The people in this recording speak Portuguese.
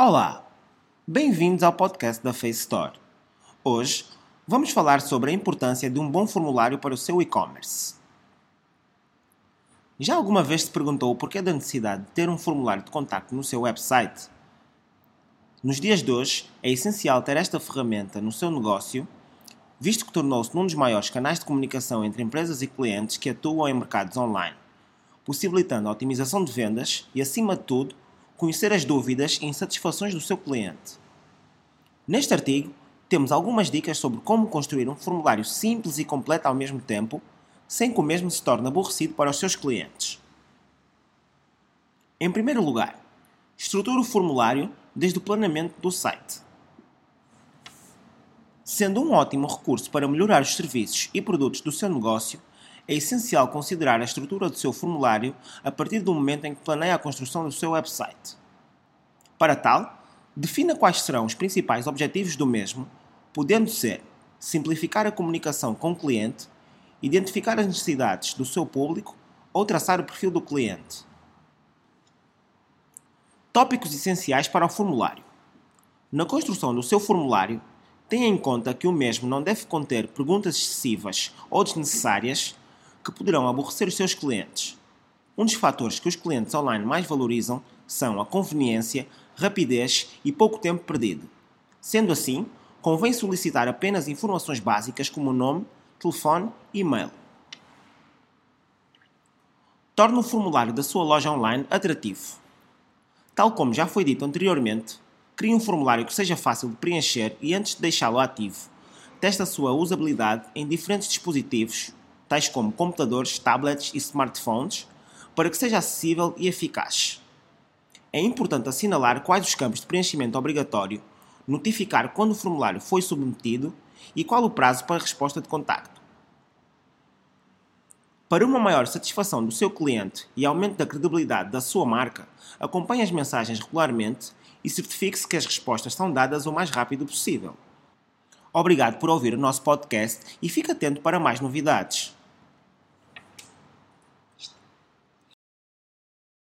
Olá, bem-vindos ao podcast da Face Store. Hoje vamos falar sobre a importância de um bom formulário para o seu e-commerce. Já alguma vez se perguntou o porquê da necessidade de ter um formulário de contacto no seu website? Nos dias de hoje, é essencial ter esta ferramenta no seu negócio, visto que tornou-se um dos maiores canais de comunicação entre empresas e clientes que atuam em mercados online, possibilitando a otimização de vendas e, acima de tudo, conhecer as dúvidas e insatisfações do seu cliente. Neste artigo, temos algumas dicas sobre como construir um formulário simples e completo ao mesmo tempo, sem que o mesmo se torne aborrecido para os seus clientes. Em primeiro lugar, estruture o formulário desde o planeamento do site. Sendo um ótimo recurso para melhorar os serviços e produtos do seu negócio, é essencial considerar a estrutura do seu formulário a partir do momento em que planeia a construção do seu website. Para tal, defina quais serão os principais objetivos do mesmo, podendo ser simplificar a comunicação com o cliente, identificar as necessidades do seu público ou traçar o perfil do cliente. Tópicos essenciais para o formulário. Na construção do seu formulário, tenha em conta que o mesmo não deve conter perguntas excessivas ou desnecessárias que poderão aborrecer os seus clientes. Um dos fatores que os clientes online mais valorizam são a conveniência, rapidez e pouco tempo perdido. Sendo assim, convém solicitar apenas informações básicas como nome, telefone e e-mail. Torne o formulário da sua loja online atrativo. Tal como já foi dito anteriormente, crie um formulário que seja fácil de preencher e antes de deixá-lo ativo, teste a sua usabilidade em diferentes dispositivos tais como computadores, tablets e smartphones, para que seja acessível e eficaz. É importante assinalar quais os campos de preenchimento obrigatório, notificar quando o formulário foi submetido e qual o prazo para resposta de contacto. Para uma maior satisfação do seu cliente e aumento da credibilidade da sua marca, acompanhe as mensagens regularmente e certifique-se que as respostas são dadas o mais rápido possível. Obrigado por ouvir o nosso podcast e fique atento para mais novidades.